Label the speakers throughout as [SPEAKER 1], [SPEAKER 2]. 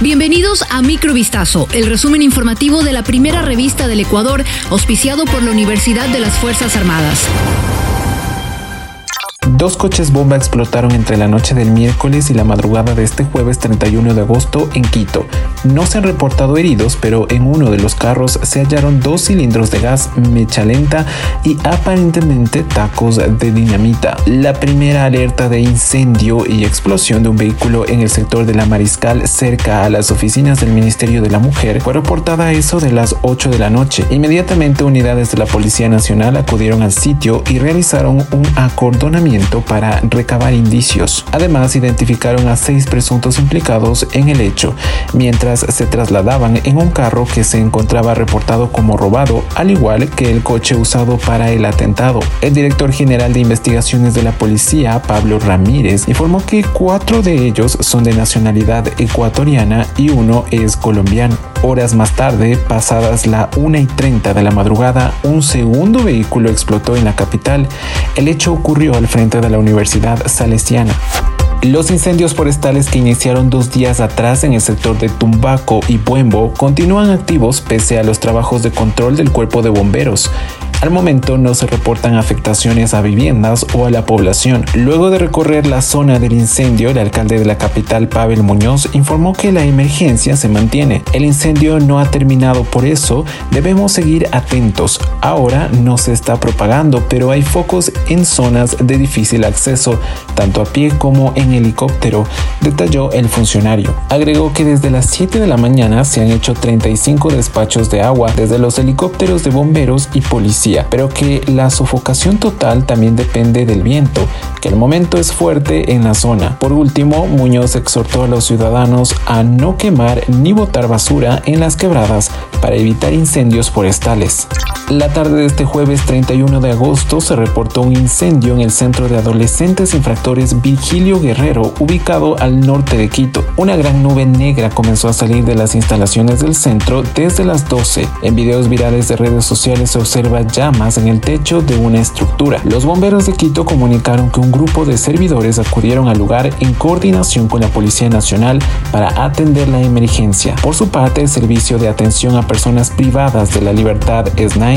[SPEAKER 1] Bienvenidos a Microvistazo, el resumen informativo de la primera revista del Ecuador, auspiciado por la Universidad de las Fuerzas Armadas.
[SPEAKER 2] Dos coches bomba explotaron entre la noche del miércoles y la madrugada de este jueves 31 de agosto en Quito. No se han reportado heridos, pero en uno de los carros se hallaron dos cilindros de gas mecha lenta y aparentemente tacos de dinamita. La primera alerta de incendio y explosión de un vehículo en el sector de la Mariscal cerca a las oficinas del Ministerio de la Mujer fue reportada a eso de las 8 de la noche. Inmediatamente unidades de la Policía Nacional acudieron al sitio y realizaron un acordonamiento para recabar indicios. Además, identificaron a seis presuntos implicados en el hecho, mientras se trasladaban en un carro que se encontraba reportado como robado, al igual que el coche usado para el atentado. El director general de investigaciones de la policía, Pablo Ramírez, informó que cuatro de ellos son de nacionalidad ecuatoriana y uno es colombiano. Horas más tarde, pasadas la 1 y 30 de la madrugada, un segundo vehículo explotó en la capital. El hecho ocurrió al frente de la Universidad Salesiana. Los incendios forestales que iniciaron dos días atrás en el sector de Tumbaco y Buembo continúan activos pese a los trabajos de control del cuerpo de bomberos. Al momento no se reportan afectaciones a viviendas o a la población. Luego de recorrer la zona del incendio, el alcalde de la capital, Pavel Muñoz, informó que la emergencia se mantiene. El incendio no ha terminado, por eso debemos seguir atentos. Ahora no se está propagando, pero hay focos en zonas de difícil acceso, tanto a pie como en helicóptero, detalló el funcionario. Agregó que desde las 7 de la mañana se han hecho 35 despachos de agua desde los helicópteros de bomberos y policía pero que la sofocación total también depende del viento, que al momento es fuerte en la zona. Por último, Muñoz exhortó a los ciudadanos a no quemar ni botar basura en las quebradas para evitar incendios forestales. La tarde de este jueves 31 de agosto se reportó un incendio en el centro de adolescentes infractores Virgilio Guerrero, ubicado al norte de Quito. Una gran nube negra comenzó a salir de las instalaciones del centro desde las 12. En videos virales de redes sociales se observa llamas en el techo de una estructura. Los bomberos de Quito comunicaron que un grupo de servidores acudieron al lugar en coordinación con la Policía Nacional para atender la emergencia. Por su parte, el Servicio de Atención a Personas Privadas de la Libertad, SNAI,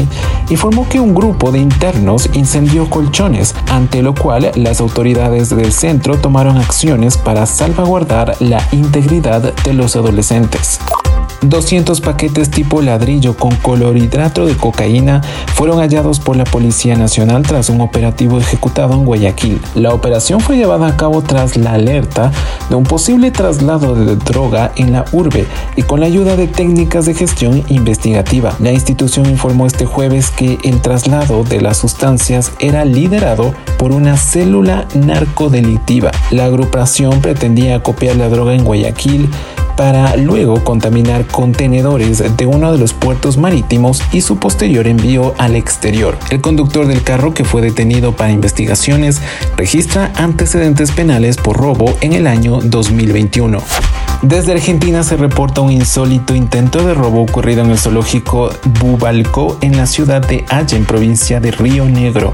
[SPEAKER 2] informó que un grupo de internos incendió colchones, ante lo cual las autoridades del centro tomaron acciones para salvaguardar la integridad de los adolescentes. 200 paquetes tipo ladrillo con colorhidrato de cocaína fueron hallados por la Policía Nacional tras un operativo ejecutado en Guayaquil. La operación fue llevada a cabo tras la alerta de un posible traslado de droga en la urbe y con la ayuda de técnicas de gestión investigativa. La institución informó este jueves que el traslado de las sustancias era liderado por una célula narcodelictiva. La agrupación pretendía copiar la droga en Guayaquil para luego contaminar contenedores de uno de los puertos marítimos y su posterior envío al exterior. El conductor del carro que fue detenido para investigaciones registra antecedentes penales por robo en el año 2021. Desde Argentina se reporta un insólito intento de robo ocurrido en el zoológico Bubalco en la ciudad de Allen, provincia de Río Negro.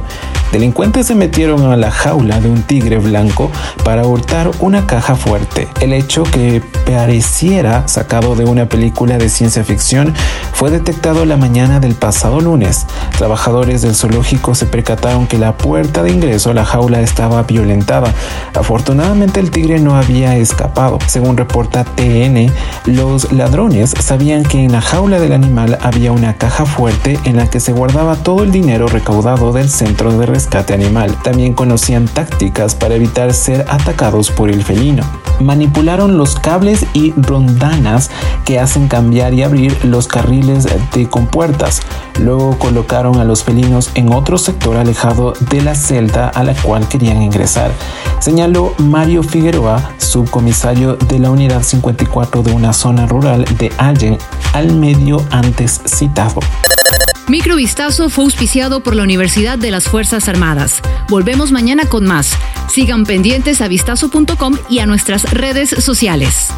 [SPEAKER 2] Delincuentes se metieron a la jaula de un tigre blanco para hurtar una caja fuerte. El hecho que pareciera sacado de una película de ciencia ficción fue detectado la mañana del pasado lunes. Trabajadores del zoológico se percataron que la puerta de ingreso a la jaula estaba violentada. Afortunadamente el tigre no había escapado. Según reporta TN, los ladrones sabían que en la jaula del animal había una caja fuerte en la que se guardaba todo el dinero recaudado del centro de rescate animal. También conocían tácticas para evitar ser atacados por el felino. Manipularon los cables y rondanas que hacen cambiar y abrir los carriles de compuertas. Luego colocaron a los felinos en otro sector alejado de la celda a la cual querían ingresar. Señaló Mario Figueroa, subcomisario de la Unidad 54 de una zona rural de Allen, al medio antes citado.
[SPEAKER 1] Microvistazo fue auspiciado por la Universidad de las Fuerzas Armadas. Volvemos mañana con más. Sigan pendientes a vistazo.com y a nuestras redes sociales.